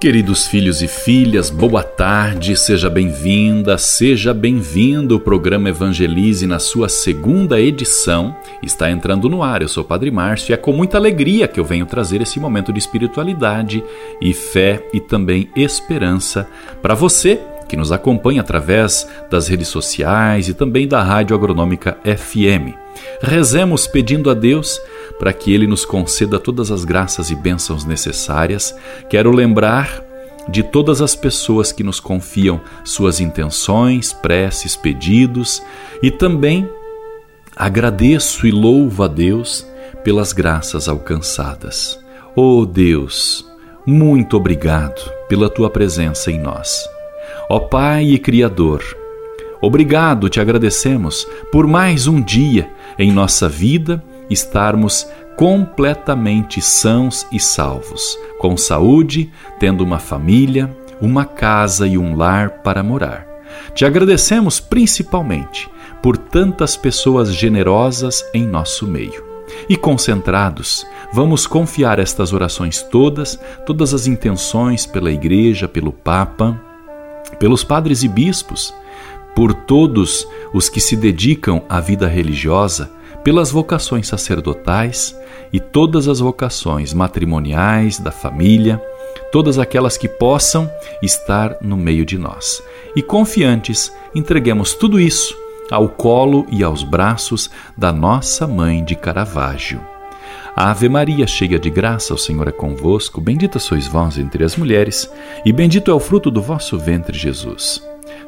Queridos filhos e filhas, boa tarde, seja bem-vinda, seja bem-vindo. O programa Evangelize na sua segunda edição está entrando no ar. Eu sou o Padre Márcio e é com muita alegria que eu venho trazer esse momento de espiritualidade e fé e também esperança para você que nos acompanha através das redes sociais e também da Rádio Agronômica FM. Rezemos pedindo a Deus para que Ele nos conceda todas as graças e bênçãos necessárias. Quero lembrar de todas as pessoas que nos confiam suas intenções, preces, pedidos e também agradeço e louvo a Deus pelas graças alcançadas. Oh Deus, muito obrigado pela tua presença em nós. Ó Pai e Criador, obrigado, te agradecemos por mais um dia em nossa vida estarmos completamente sãos e salvos, com saúde, tendo uma família, uma casa e um lar para morar. Te agradecemos principalmente por tantas pessoas generosas em nosso meio. E concentrados, vamos confiar estas orações todas, todas as intenções pela Igreja, pelo Papa, pelos padres e bispos, por todos os que se dedicam à vida religiosa, pelas vocações sacerdotais e todas as vocações matrimoniais, da família, todas aquelas que possam estar no meio de nós. E confiantes, entreguemos tudo isso ao colo e aos braços da nossa mãe de Caravaggio. Ave Maria, cheia de graça, o Senhor é convosco, bendita sois vós entre as mulheres, e bendito é o fruto do vosso ventre, Jesus.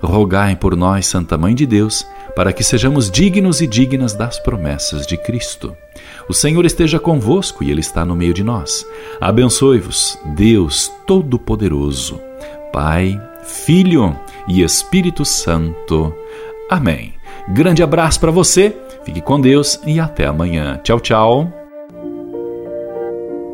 rogai por nós, Santa Mãe de Deus, para que sejamos dignos e dignas das promessas de Cristo. O Senhor esteja convosco e Ele está no meio de nós. Abençoe-vos, Deus Todo-Poderoso, Pai, Filho e Espírito Santo. Amém. Grande abraço para você, fique com Deus e até amanhã. Tchau, tchau.